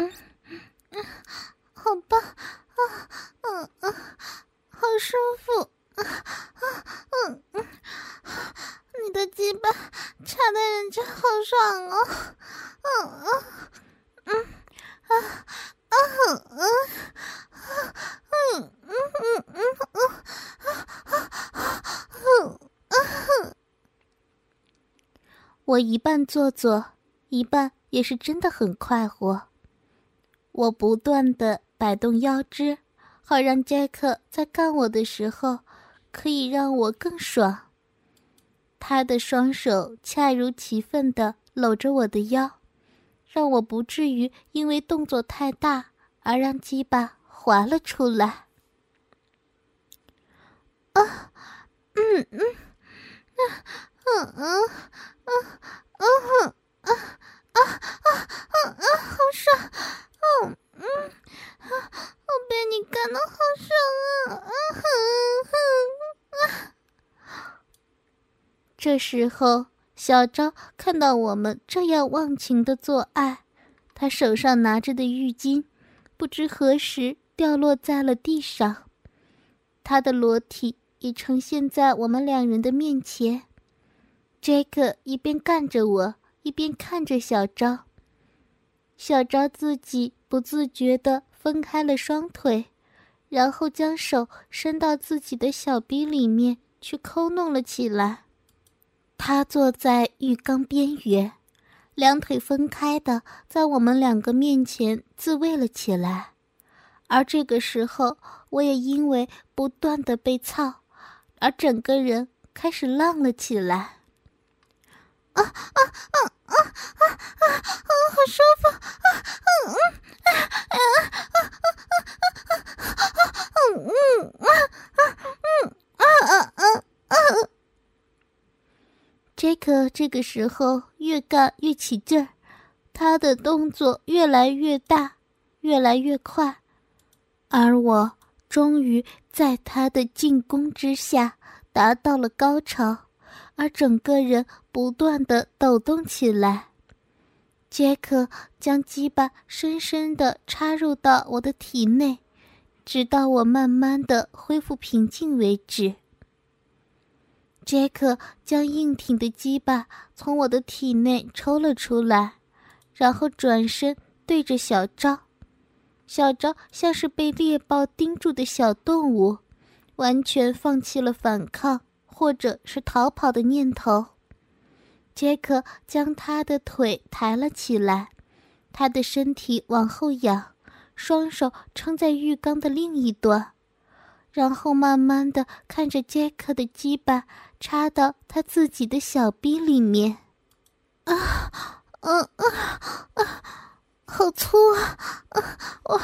嗯嗯，好棒啊嗯嗯，好舒服啊嗯嗯，你的鸡巴插的人家好爽哦，嗯嗯嗯啊啊嗯嗯嗯嗯嗯嗯啊啊我一半做作，一半也是真的很快活。我不断的摆动腰肢，好让杰克在干我的时候，可以让我更爽。他的双手恰如其分的搂着我的腰，让我不至于因为动作太大而让鸡巴滑了出来。啊，嗯嗯，啊，嗯嗯嗯嗯啊啊啊啊啊，好爽！嗯嗯，我被你干的好爽啊！嗯哼哼这时候，小昭看到我们这样忘情的做爱，他手上拿着的浴巾，不知何时掉落在了地上，他的裸体已呈现在我们两人的面前。杰克一边干着我，一边看着小昭。小昭自己不自觉地分开了双腿，然后将手伸到自己的小臂里面去抠弄了起来。他坐在浴缸边缘，两腿分开的在我们两个面前自慰了起来。而这个时候，我也因为不断的被操，而整个人开始浪了起来。啊啊啊啊啊啊啊！好舒服啊！嗯嗯啊啊啊啊啊啊！嗯嗯啊啊嗯啊啊啊啊！杰克这个时候越干越起劲儿，他的动作越来越大，越来越快，而我终于在他的进攻之下达到了高潮。而整个人不断的抖动起来，杰克将鸡巴深深的插入到我的体内，直到我慢慢的恢复平静为止。杰克将硬挺的鸡巴从我的体内抽了出来，然后转身对着小昭，小昭像是被猎豹盯住的小动物，完全放弃了反抗。或者是逃跑的念头。杰克将他的腿抬了起来，他的身体往后仰，双手撑在浴缸的另一端，然后慢慢的看着杰克的鸡巴插到他自己的小臂里面。啊，嗯嗯啊，好粗啊！啊，我，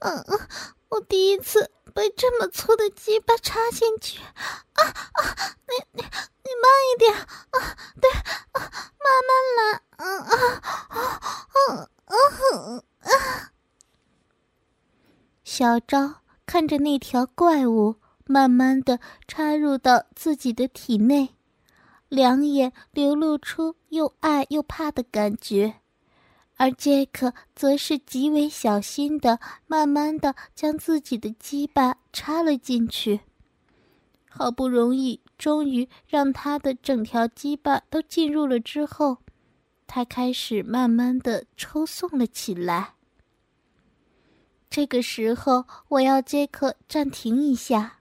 嗯嗯，我第一次。被这么粗的鸡巴插进去，啊啊！你你你慢一点啊！对，啊，慢慢来，嗯啊啊啊啊啊！小昭看着那条怪物慢慢的插入到自己的体内，两眼流露出又爱又怕的感觉。而杰克则是极为小心的，慢慢的将自己的鸡巴插了进去。好不容易，终于让他的整条鸡巴都进入了之后，他开始慢慢的抽送了起来。这个时候，我要杰克暂停一下，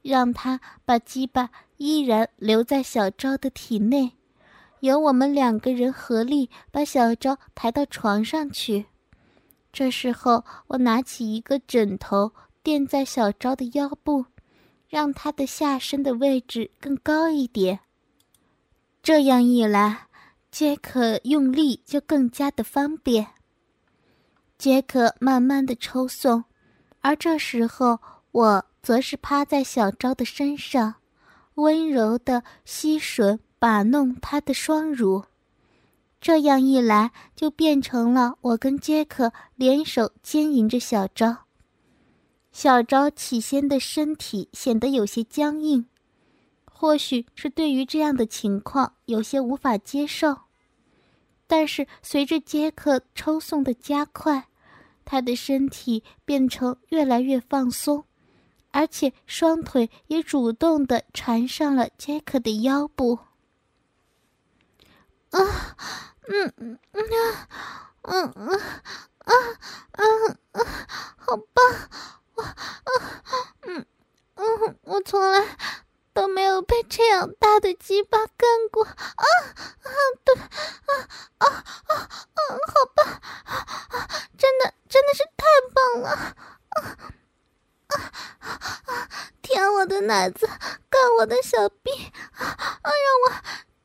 让他把鸡巴依然留在小昭的体内。由我们两个人合力把小昭抬到床上去。这时候，我拿起一个枕头垫在小昭的腰部，让他的下身的位置更高一点。这样一来，杰克用力就更加的方便。杰克慢慢的抽送，而这时候我则是趴在小昭的身上，温柔的吸吮把弄他的双乳。这样一来，就变成了我跟杰克联手奸淫着小昭。小昭起先的身体显得有些僵硬，或许是对于这样的情况有些无法接受。但是随着杰克抽送的加快，他的身体变成越来越放松，而且双腿也主动的缠上了杰克的腰部。啊！嗯嗯嗯嗯嗯嗯嗯，好棒！我啊嗯嗯，我从来都没有被这样大的鸡巴干过啊啊对啊啊啊啊！好棒！啊，真的真的是太棒了！啊啊啊！舔我的奶子，干我的小臂，啊啊！让我。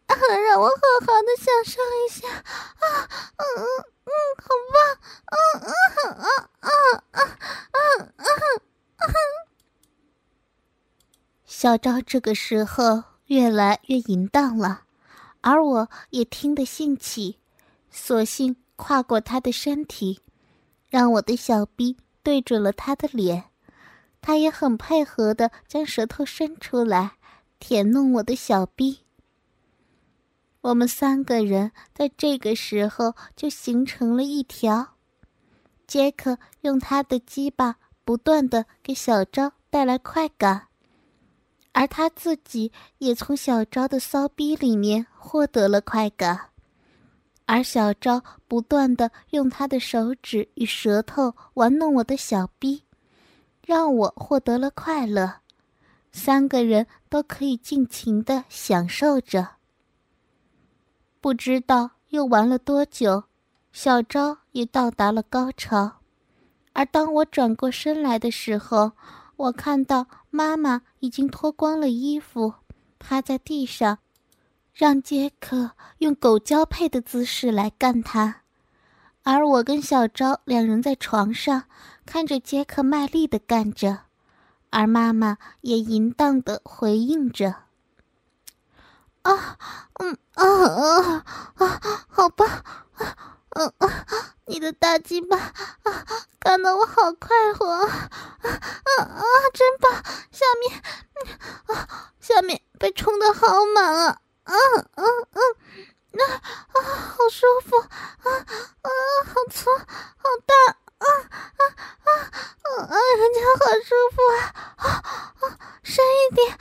让我好好的享受一下。啊，嗯，嗯，嗯，好棒。啊，啊，啊，啊，啊，啊，啊，啊。小昭这个时候越来越淫荡了，而我也听得兴起，索性跨过他的身体，让我的小逼对准了他的脸。他也很配合的将舌头伸出来，舔弄我的小逼。我们三个人在这个时候就形成了一条。杰克用他的鸡巴不断的给小昭带来快感，而他自己也从小昭的骚逼里面获得了快感，而小昭不断的用他的手指与舌头玩弄我的小逼，让我获得了快乐。三个人都可以尽情的享受着。不知道又玩了多久，小昭也到达了高潮。而当我转过身来的时候，我看到妈妈已经脱光了衣服，趴在地上，让杰克用狗交配的姿势来干他。而我跟小昭两人在床上，看着杰克卖力的干着，而妈妈也淫荡的回应着。啊，嗯啊啊啊，好吧，嗯啊啊，你的大鸡巴啊，干得我好快活啊啊啊，真棒！下面，啊，下面被冲的好满啊，嗯嗯嗯，那啊，好舒服啊啊，好粗，好大。啊啊啊啊啊！人家好舒服啊！啊啊，深一点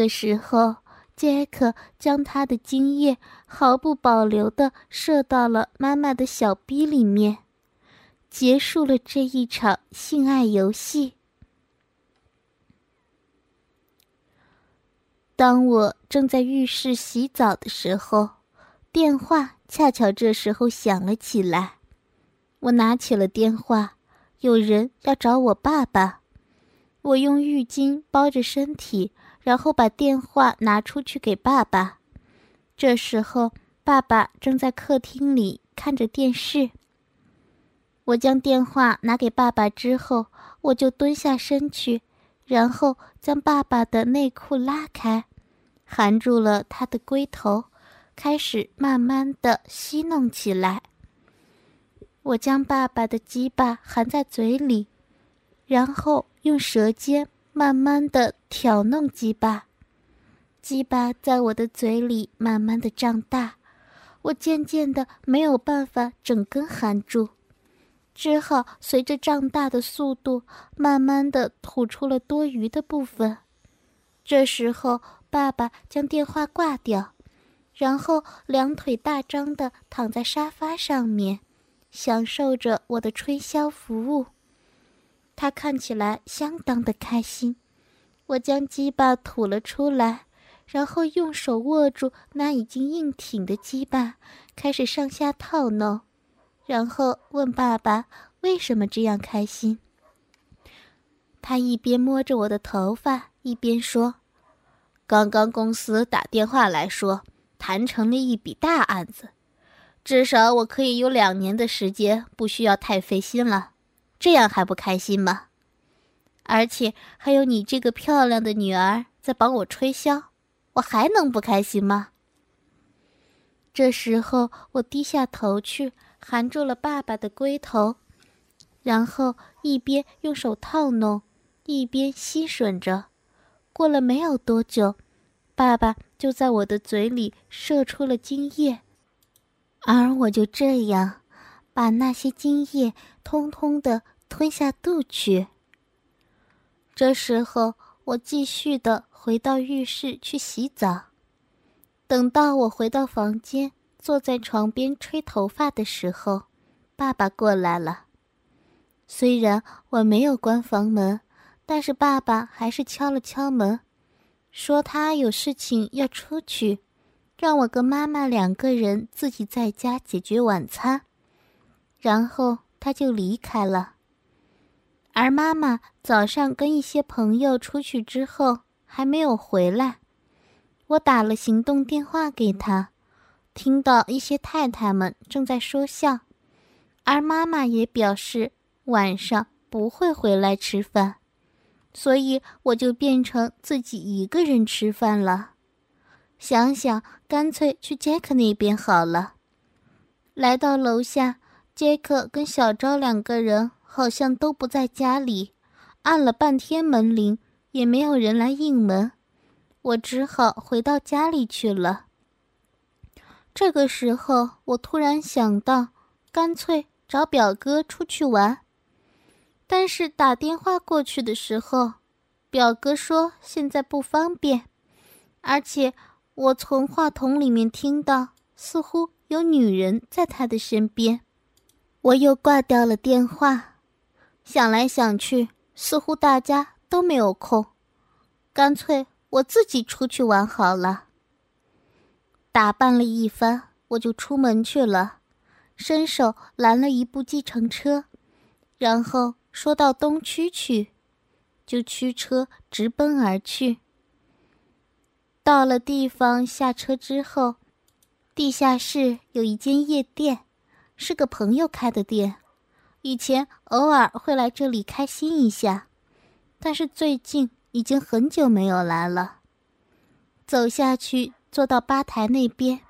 个时候，杰克将他的精液毫不保留的射到了妈妈的小逼里面。结束了这一场性爱游戏。当我正在浴室洗澡的时候，电话恰巧这时候响了起来。我拿起了电话，有人要找我爸爸。我用浴巾包着身体，然后把电话拿出去给爸爸。这时候，爸爸正在客厅里看着电视。我将电话拿给爸爸之后，我就蹲下身去，然后将爸爸的内裤拉开，含住了他的龟头，开始慢慢的吸弄起来。我将爸爸的鸡巴含在嘴里，然后用舌尖慢慢的挑弄鸡巴，鸡巴在我的嘴里慢慢的胀大，我渐渐的没有办法整根含住。只好随着胀大的速度，慢慢的吐出了多余的部分。这时候，爸爸将电话挂掉，然后两腿大张的躺在沙发上面，享受着我的吹箫服务。他看起来相当的开心。我将鸡巴吐了出来，然后用手握住那已经硬挺的鸡巴，开始上下套弄。然后问爸爸：“为什么这样开心。他一边摸着我的头发，一边说：“刚刚公司打电话来说，谈成了一笔大案子，至少我可以有两年的时间不需要太费心了。这样还不开心吗？而且还有你这个漂亮的女儿在帮我吹箫，我还能不开心吗？”这时候，我低下头去，含住了爸爸的龟头，然后一边用手套弄。一边吸吮着，过了没有多久，爸爸就在我的嘴里射出了精液，而我就这样把那些精液通通的吞下肚去。这时候，我继续的回到浴室去洗澡。等到我回到房间，坐在床边吹头发的时候，爸爸过来了。虽然我没有关房门。但是爸爸还是敲了敲门，说他有事情要出去，让我跟妈妈两个人自己在家解决晚餐，然后他就离开了。而妈妈早上跟一些朋友出去之后还没有回来，我打了行动电话给他，听到一些太太们正在说笑，而妈妈也表示晚上不会回来吃饭。所以我就变成自己一个人吃饭了。想想，干脆去杰克那边好了。来到楼下，杰克跟小昭两个人好像都不在家里，按了半天门铃也没有人来应门，我只好回到家里去了。这个时候，我突然想到，干脆找表哥出去玩。但是打电话过去的时候，表哥说现在不方便，而且我从话筒里面听到似乎有女人在他的身边，我又挂掉了电话。想来想去，似乎大家都没有空，干脆我自己出去玩好了。打扮了一番，我就出门去了，伸手拦了一部计程车，然后。说到东区去，就驱车直奔而去。到了地方下车之后，地下室有一间夜店，是个朋友开的店，以前偶尔会来这里开心一下，但是最近已经很久没有来了。走下去，坐到吧台那边，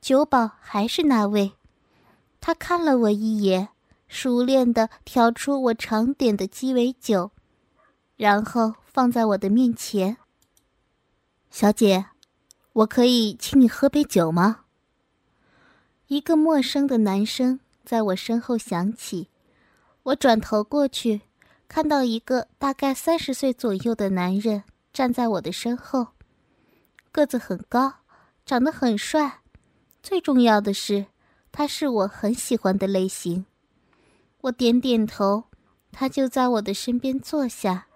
酒保还是那位，他看了我一眼。熟练地调出我常点的鸡尾酒，然后放在我的面前。小姐，我可以请你喝杯酒吗？一个陌生的男声在我身后响起。我转头过去，看到一个大概三十岁左右的男人站在我的身后，个子很高，长得很帅，最重要的是，他是我很喜欢的类型。我点点头，他就在我的身边坐下。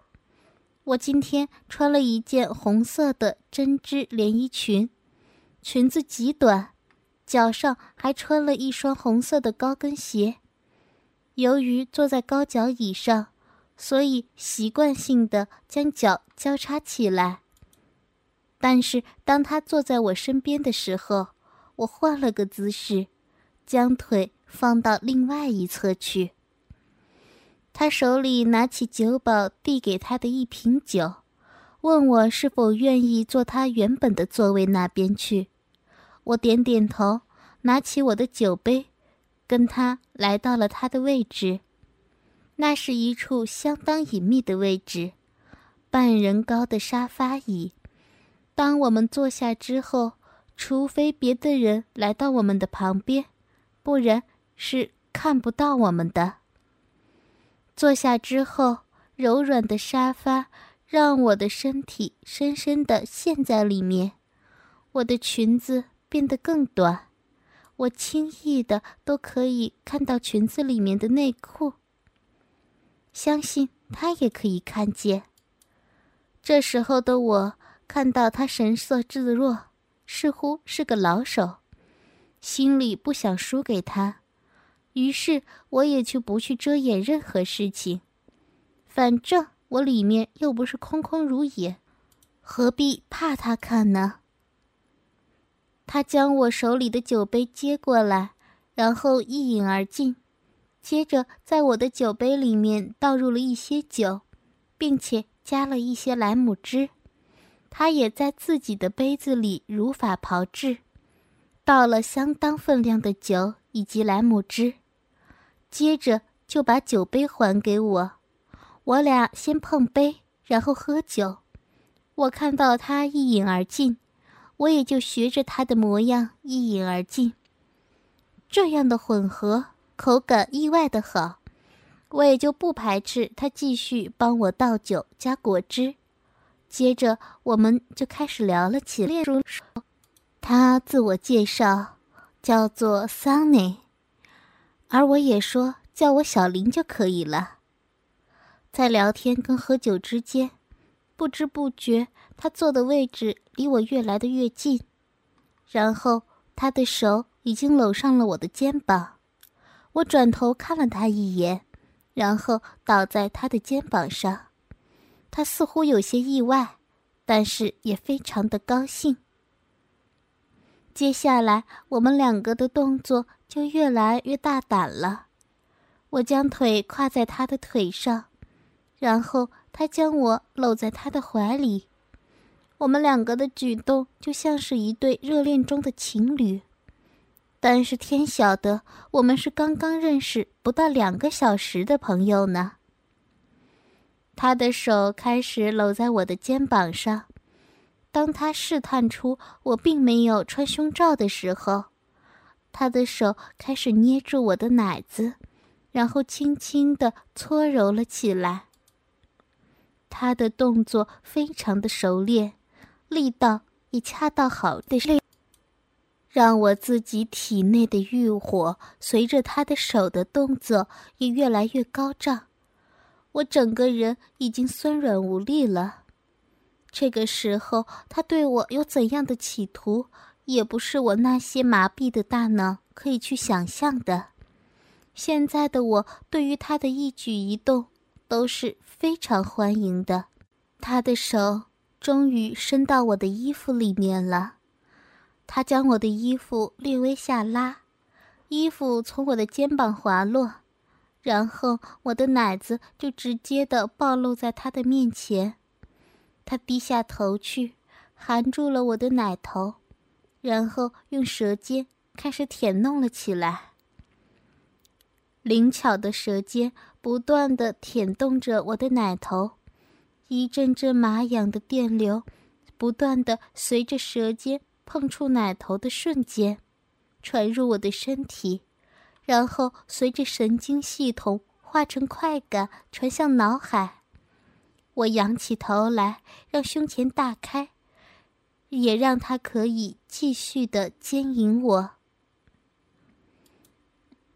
我今天穿了一件红色的针织连衣裙，裙子极短，脚上还穿了一双红色的高跟鞋。由于坐在高脚椅上，所以习惯性的将脚交叉起来。但是当他坐在我身边的时候，我换了个姿势，将腿放到另外一侧去。他手里拿起酒保递给他的一瓶酒，问我是否愿意坐他原本的座位那边去。我点点头，拿起我的酒杯，跟他来到了他的位置。那是一处相当隐秘的位置，半人高的沙发椅。当我们坐下之后，除非别的人来到我们的旁边，不然是看不到我们的。坐下之后，柔软的沙发让我的身体深深地陷在里面，我的裙子变得更短，我轻易的都可以看到裙子里面的内裤。相信他也可以看见。这时候的我看到他神色自若，似乎是个老手，心里不想输给他，于是我也就不去遮掩任何事情，反正我里面又不是空空如也，何必怕他看呢？他将我手里的酒杯接过来，然后一饮而尽，接着在我的酒杯里面倒入了一些酒，并且加了一些莱姆汁。他也在自己的杯子里如法炮制，倒了相当分量的酒以及莱姆汁。接着就把酒杯还给我，我俩先碰杯，然后喝酒。我看到他一饮而尽，我也就学着他的模样一饮而尽。这样的混合口感意外的好，我也就不排斥他继续帮我倒酒加果汁。接着我们就开始聊了起来。他自我介绍，叫做桑尼。而我也说叫我小林就可以了。在聊天跟喝酒之间，不知不觉他坐的位置离我越来的越近，然后他的手已经搂上了我的肩膀。我转头看了他一眼，然后倒在他的肩膀上。他似乎有些意外，但是也非常的高兴。接下来，我们两个的动作就越来越大胆了。我将腿跨在他的腿上，然后他将我搂在他的怀里。我们两个的举动就像是一对热恋中的情侣。但是天晓得，我们是刚刚认识不到两个小时的朋友呢。他的手开始搂在我的肩膀上。当他试探出我并没有穿胸罩的时候，他的手开始捏住我的奶子，然后轻轻地搓揉了起来。他的动作非常的熟练，力道也恰到好的，让我自己体内的欲火随着他的手的动作也越来越高涨，我整个人已经酸软无力了。这个时候，他对我有怎样的企图，也不是我那些麻痹的大脑可以去想象的。现在的我，对于他的一举一动都是非常欢迎的。他的手终于伸到我的衣服里面了，他将我的衣服略微下拉，衣服从我的肩膀滑落，然后我的奶子就直接的暴露在他的面前。他低下头去，含住了我的奶头，然后用舌尖开始舔弄了起来。灵巧的舌尖不断的舔动着我的奶头，一阵阵麻痒的电流不断的随着舌尖碰触奶头的瞬间，传入我的身体，然后随着神经系统化成快感传向脑海。我仰起头来，让胸前大开，也让他可以继续的奸淫我。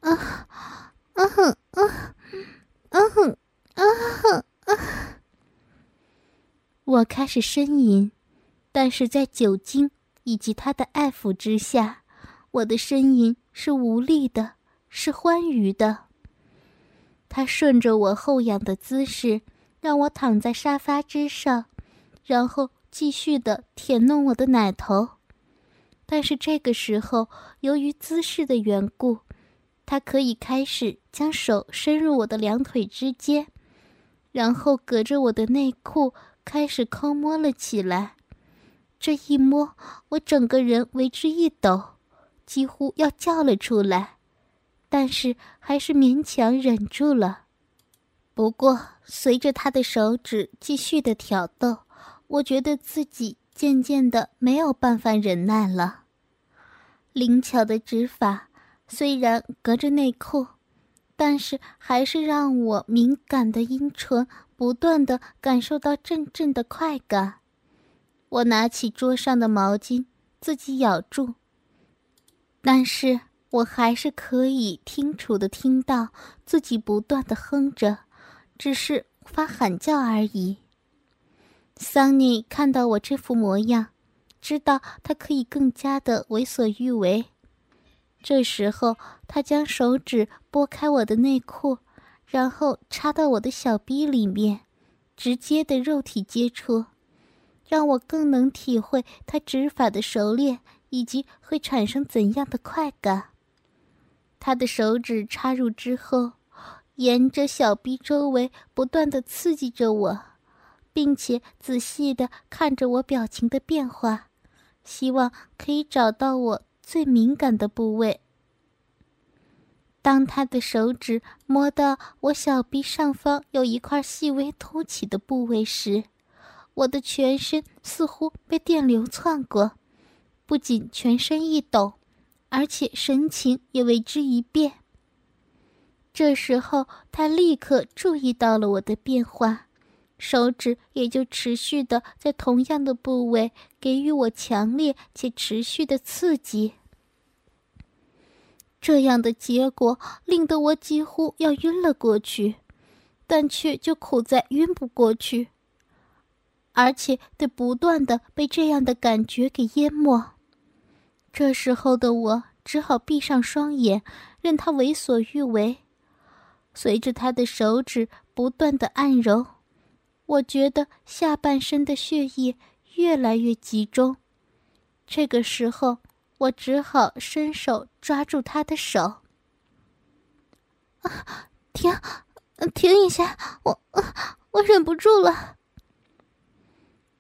啊，啊哼，啊，啊哼，啊哼，啊！我开始呻吟，但是在酒精以及他的爱抚之下，我的呻吟是无力的，是欢愉的。他顺着我后仰的姿势。让我躺在沙发之上，然后继续的舔弄我的奶头。但是这个时候，由于姿势的缘故，他可以开始将手伸入我的两腿之间，然后隔着我的内裤开始抠摸了起来。这一摸，我整个人为之一抖，几乎要叫了出来，但是还是勉强忍住了。不过，随着他的手指继续的挑逗，我觉得自己渐渐的没有办法忍耐了。灵巧的指法虽然隔着内裤，但是还是让我敏感的阴唇不断的感受到阵阵的快感。我拿起桌上的毛巾，自己咬住，但是我还是可以清楚的听到自己不断的哼着。只是无法喊叫而已。桑尼看到我这副模样，知道他可以更加的为所欲为。这时候，他将手指拨开我的内裤，然后插到我的小逼里面，直接的肉体接触，让我更能体会他指法的熟练以及会产生怎样的快感。他的手指插入之后，沿着小臂周围不断的刺激着我，并且仔细的看着我表情的变化，希望可以找到我最敏感的部位。当他的手指摸到我小臂上方有一块细微凸起的部位时，我的全身似乎被电流窜过，不仅全身一抖。而且神情也为之一变。这时候，他立刻注意到了我的变化，手指也就持续的在同样的部位给予我强烈且持续的刺激。这样的结果令得我几乎要晕了过去，但却就苦在晕不过去，而且得不断的被这样的感觉给淹没。这时候的我只好闭上双眼，任他为所欲为。随着他的手指不断的按揉，我觉得下半身的血液越来越集中。这个时候，我只好伸手抓住他的手。啊，停，停一下，我，我忍不住了。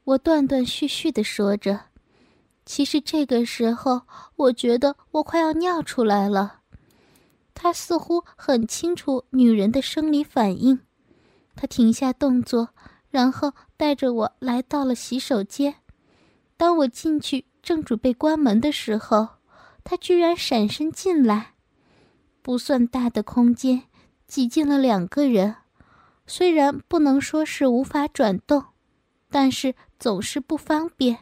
我断断续续的说着。其实这个时候，我觉得我快要尿出来了。他似乎很清楚女人的生理反应，他停下动作，然后带着我来到了洗手间。当我进去正准备关门的时候，他居然闪身进来。不算大的空间，挤进了两个人，虽然不能说是无法转动，但是总是不方便。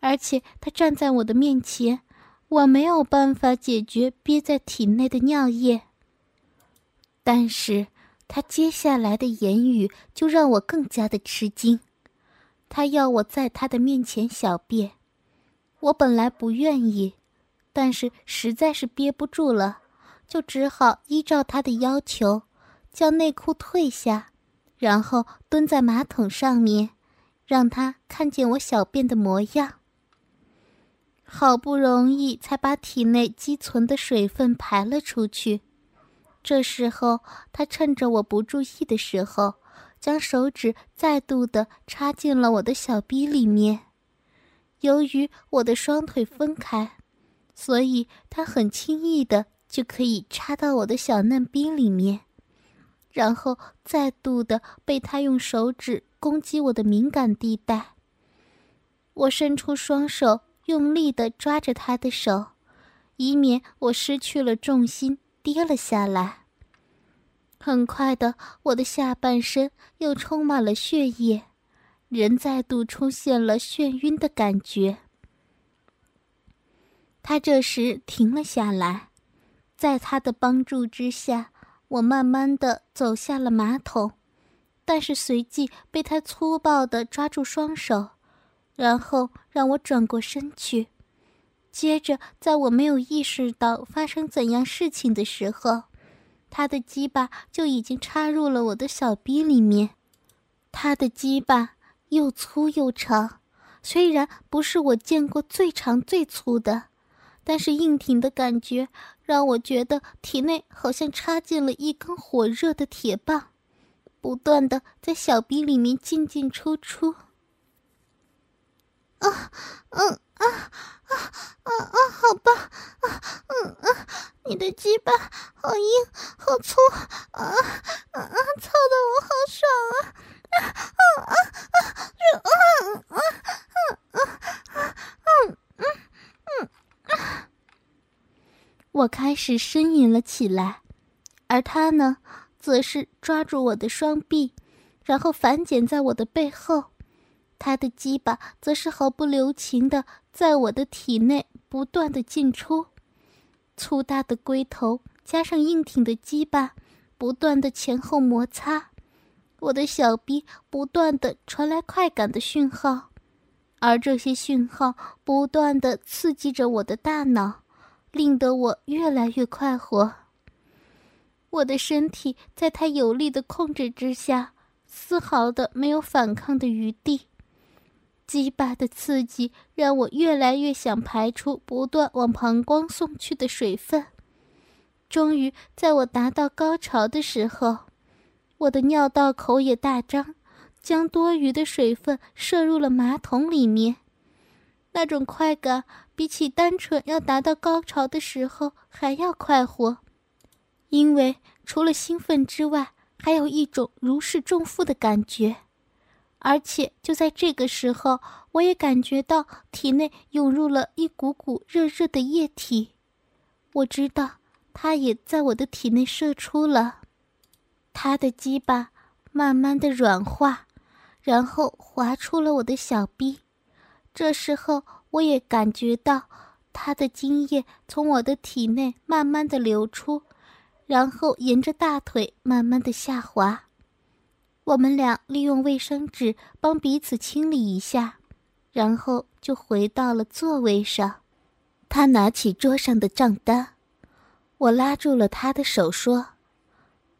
而且他站在我的面前，我没有办法解决憋在体内的尿液。但是他接下来的言语就让我更加的吃惊。他要我在他的面前小便，我本来不愿意，但是实在是憋不住了，就只好依照他的要求，将内裤退下，然后蹲在马桶上面，让他看见我小便的模样。好不容易才把体内积存的水分排了出去，这时候他趁着我不注意的时候，将手指再度的插进了我的小逼里面。由于我的双腿分开，所以他很轻易的就可以插到我的小嫩逼里面，然后再度的被他用手指攻击我的敏感地带。我伸出双手。用力的抓着他的手，以免我失去了重心跌了下来。很快的，我的下半身又充满了血液，人再度出现了眩晕的感觉。他这时停了下来，在他的帮助之下，我慢慢的走下了马桶，但是随即被他粗暴的抓住双手。然后让我转过身去，接着在我没有意识到发生怎样事情的时候，他的鸡巴就已经插入了我的小逼里面。他的鸡巴又粗又长，虽然不是我见过最长最粗的，但是硬挺的感觉让我觉得体内好像插进了一根火热的铁棒，不断的在小臂里面进进出出。啊，嗯啊啊啊啊！好棒啊，嗯啊，你的鸡巴好硬，好粗啊啊啊！操的我好爽啊我开始呻吟了起来，而他呢，则是抓住我的双臂，然后反剪在我的背后。他的鸡巴则是毫不留情的在我的体内不断的进出，粗大的龟头加上硬挺的鸡巴，不断的前后摩擦，我的小臂不断的传来快感的讯号，而这些讯号不断的刺激着我的大脑，令得我越来越快活。我的身体在他有力的控制之下，丝毫的没有反抗的余地。鸡巴的刺激让我越来越想排出不断往膀胱送去的水分。终于，在我达到高潮的时候，我的尿道口也大张，将多余的水分射入了马桶里面。那种快感比起单纯要达到高潮的时候还要快活，因为除了兴奋之外，还有一种如释重负的感觉。而且就在这个时候，我也感觉到体内涌入了一股股热热的液体。我知道，它也在我的体内射出了。他的鸡巴慢慢的软化，然后滑出了我的小臂。这时候，我也感觉到他的精液从我的体内慢慢的流出，然后沿着大腿慢慢的下滑。我们俩利用卫生纸帮彼此清理一下，然后就回到了座位上。他拿起桌上的账单，我拉住了他的手说：“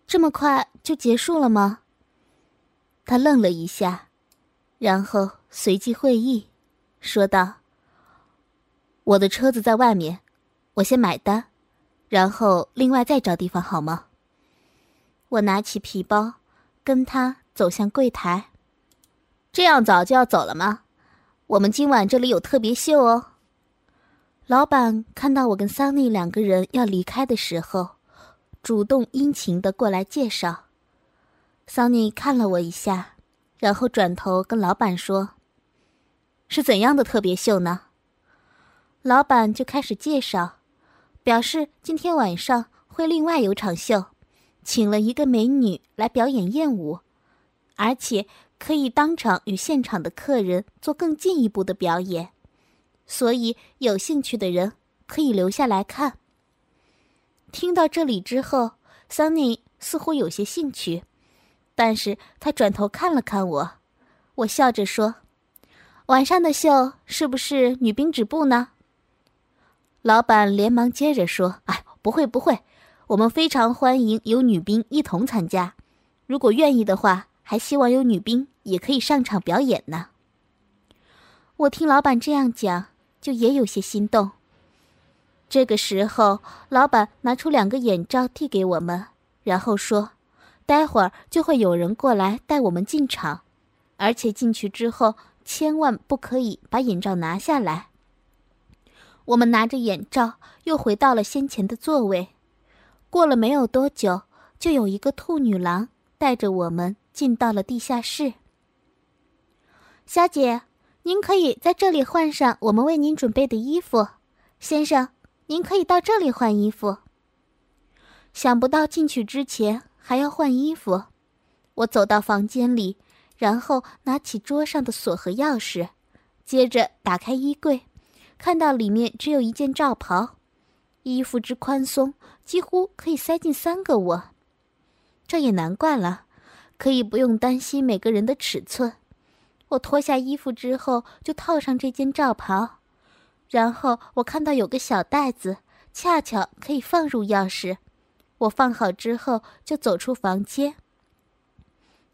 这么快就结束了吗？”他愣了一下，然后随即会意，说道：“我的车子在外面，我先买单，然后另外再找地方好吗？”我拿起皮包。跟他走向柜台，这样早就要走了吗？我们今晚这里有特别秀哦。老板看到我跟桑尼两个人要离开的时候，主动殷勤的过来介绍。桑尼看了我一下，然后转头跟老板说：“是怎样的特别秀呢？”老板就开始介绍，表示今天晚上会另外有场秀。请了一个美女来表演艳舞，而且可以当场与现场的客人做更进一步的表演，所以有兴趣的人可以留下来看。听到这里之后，Sunny 似乎有些兴趣，但是他转头看了看我，我笑着说：“晚上的秀是不是女兵止步呢？”老板连忙接着说：“哎，不会不会。”我们非常欢迎有女兵一同参加，如果愿意的话，还希望有女兵也可以上场表演呢。我听老板这样讲，就也有些心动。这个时候，老板拿出两个眼罩递给我们，然后说：“待会儿就会有人过来带我们进场，而且进去之后千万不可以把眼罩拿下来。”我们拿着眼罩又回到了先前的座位。过了没有多久，就有一个兔女郎带着我们进到了地下室。小姐，您可以在这里换上我们为您准备的衣服。先生，您可以到这里换衣服。想不到进去之前还要换衣服，我走到房间里，然后拿起桌上的锁和钥匙，接着打开衣柜，看到里面只有一件罩袍。衣服之宽松，几乎可以塞进三个我。这也难怪了，可以不用担心每个人的尺寸。我脱下衣服之后，就套上这件罩袍，然后我看到有个小袋子，恰巧可以放入钥匙。我放好之后，就走出房间。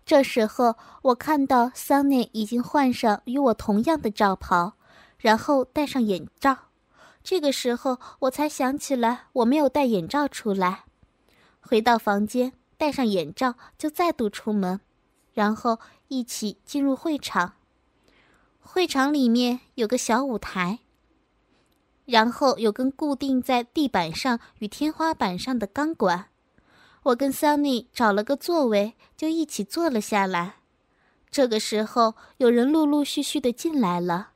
这时候，我看到桑内已经换上与我同样的罩袍，然后戴上眼罩。这个时候，我才想起来我没有戴眼罩出来。回到房间，戴上眼罩，就再度出门，然后一起进入会场。会场里面有个小舞台，然后有根固定在地板上与天花板上的钢管。我跟 Sunny 找了个座位，就一起坐了下来。这个时候，有人陆陆续续的进来了。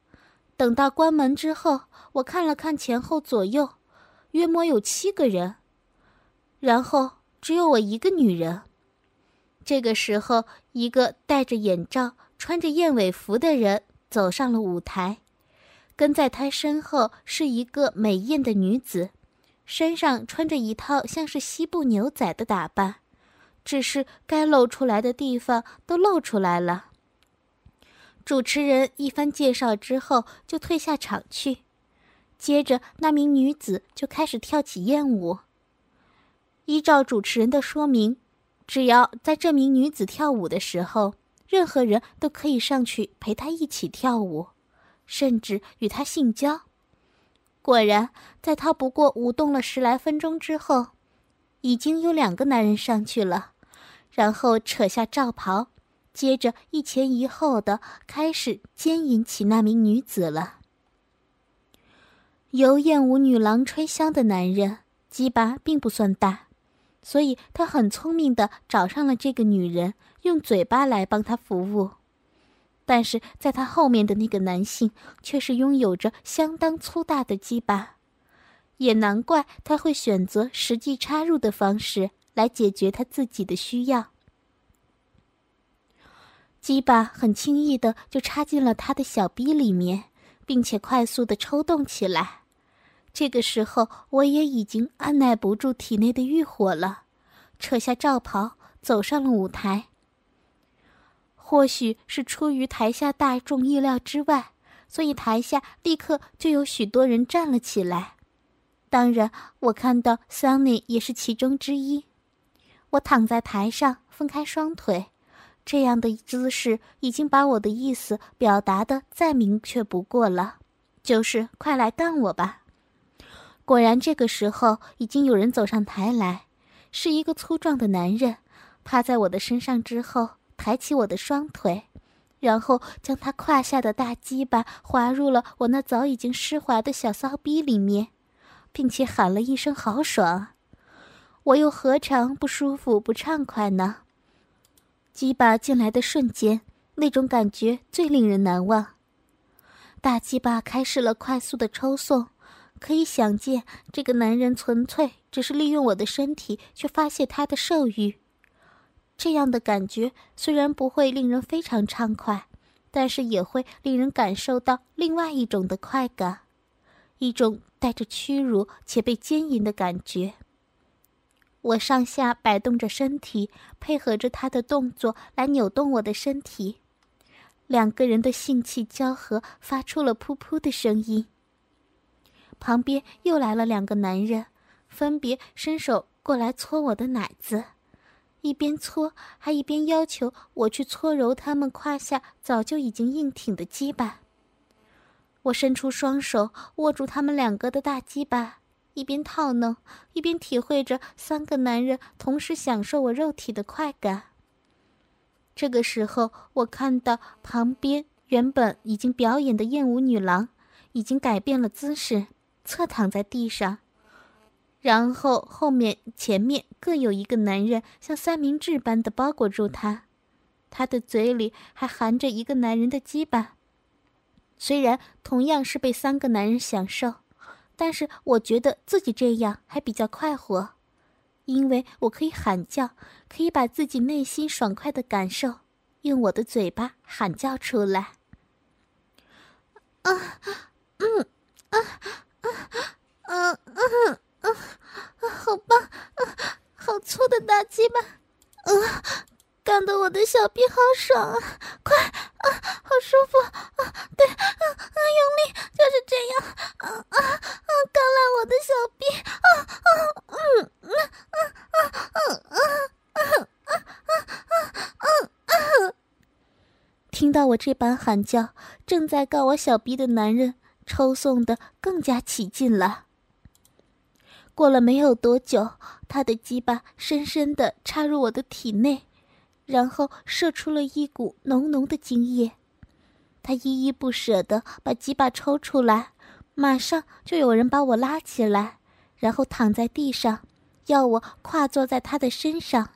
等到关门之后。我看了看前后左右，约莫有七个人，然后只有我一个女人。这个时候，一个戴着眼罩、穿着燕尾服的人走上了舞台，跟在他身后是一个美艳的女子，身上穿着一套像是西部牛仔的打扮，只是该露出来的地方都露出来了。主持人一番介绍之后，就退下场去。接着那名女子就开始跳起艳舞。依照主持人的说明，只要在这名女子跳舞的时候，任何人都可以上去陪她一起跳舞，甚至与她性交。果然，在他不过舞动了十来分钟之后，已经有两个男人上去了，然后扯下罩袍。接着一前一后的开始奸淫起那名女子了。由艳舞女郎吹箫的男人鸡巴并不算大，所以他很聪明的找上了这个女人，用嘴巴来帮她服务。但是在他后面的那个男性却是拥有着相当粗大的鸡巴，也难怪他会选择实际插入的方式来解决他自己的需要。鸡巴很轻易的就插进了他的小逼里面，并且快速的抽动起来。这个时候，我也已经按耐不住体内的欲火了，扯下罩袍走上了舞台。或许是出于台下大众意料之外，所以台下立刻就有许多人站了起来。当然，我看到 Sunny 也是其中之一。我躺在台上，分开双腿。这样的姿势已经把我的意思表达的再明确不过了，就是快来干我吧！果然，这个时候已经有人走上台来，是一个粗壮的男人，趴在我的身上之后，抬起我的双腿，然后将他胯下的大鸡巴滑入了我那早已经湿滑的小骚逼里面，并且喊了一声“好爽”，我又何尝不舒服不畅快呢？鸡巴进来的瞬间，那种感觉最令人难忘。大鸡巴开始了快速的抽送，可以想见，这个男人纯粹只是利用我的身体去发泄他的兽欲。这样的感觉虽然不会令人非常畅快，但是也会令人感受到另外一种的快感，一种带着屈辱且被奸淫的感觉。我上下摆动着身体，配合着他的动作来扭动我的身体，两个人的性气交合，发出了噗噗的声音。旁边又来了两个男人，分别伸手过来搓我的奶子，一边搓还一边要求我去搓揉他们胯下早就已经硬挺的鸡巴。我伸出双手握住他们两个的大鸡巴。一边套弄，一边体会着三个男人同时享受我肉体的快感。这个时候，我看到旁边原本已经表演的艳舞女郎，已经改变了姿势，侧躺在地上，然后后面、前面各有一个男人像三明治般的包裹住她，她的嘴里还含着一个男人的鸡巴，虽然同样是被三个男人享受。但是我觉得自己这样还比较快活，因为我可以喊叫，可以把自己内心爽快的感受用我的嘴巴喊叫出来。啊，嗯，啊，啊，啊，啊，啊，好棒，啊，好粗的大鸡巴，啊，干得我的小臂好爽啊，快，啊，好舒服，啊，对，啊，啊，用力，就是这样，啊，啊。干烂我的小臂，啊啊，啊啊，啊啊，啊啊，啊啊，啊啊，听到我这般喊叫，正在告我小逼的男人抽送的更加起劲了。过了没有多久，他的鸡巴深深地插入我的体内，然后射出了一股浓浓的精液。他依依不舍地把鸡巴抽出来，马上就有人把我拉起来，然后躺在地上，要我跨坐在他的身上。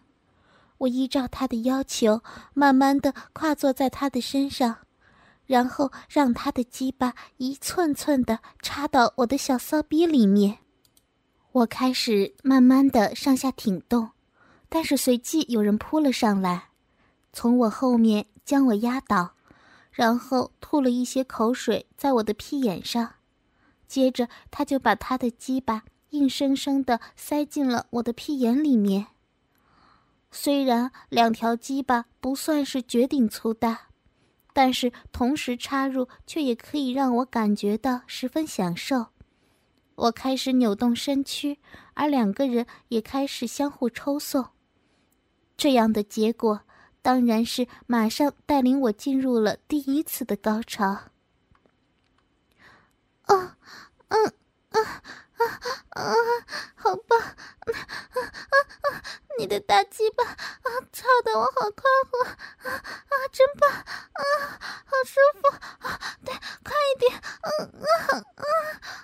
我依照他的要求，慢慢的跨坐在他的身上，然后让他的鸡巴一寸寸的插到我的小骚逼里面。我开始慢慢的上下挺动，但是随即有人扑了上来，从我后面将我压倒，然后吐了一些口水在我的屁眼上，接着他就把他的鸡巴硬生生的塞进了我的屁眼里面。虽然两条鸡巴不算是绝顶粗大，但是同时插入却也可以让我感觉到十分享受，我开始扭动身躯，而两个人也开始相互抽送。这样的结果当然是马上带领我进入了第一次的高潮。哦，嗯，啊啊啊！好棒！啊啊啊！你的大鸡巴啊，操的我好快活！啊啊，真棒！啊，好舒服！啊，对，快一点！嗯啊啊，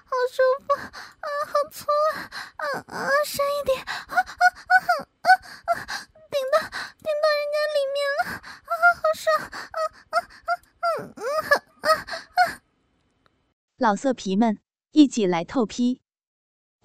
好舒服！啊，好粗啊！啊啊，深一点！啊啊啊啊啊！顶到顶到人家里面了，啊，好爽！啊啊啊嗯嗯啊啊！老色皮们，一起来透批，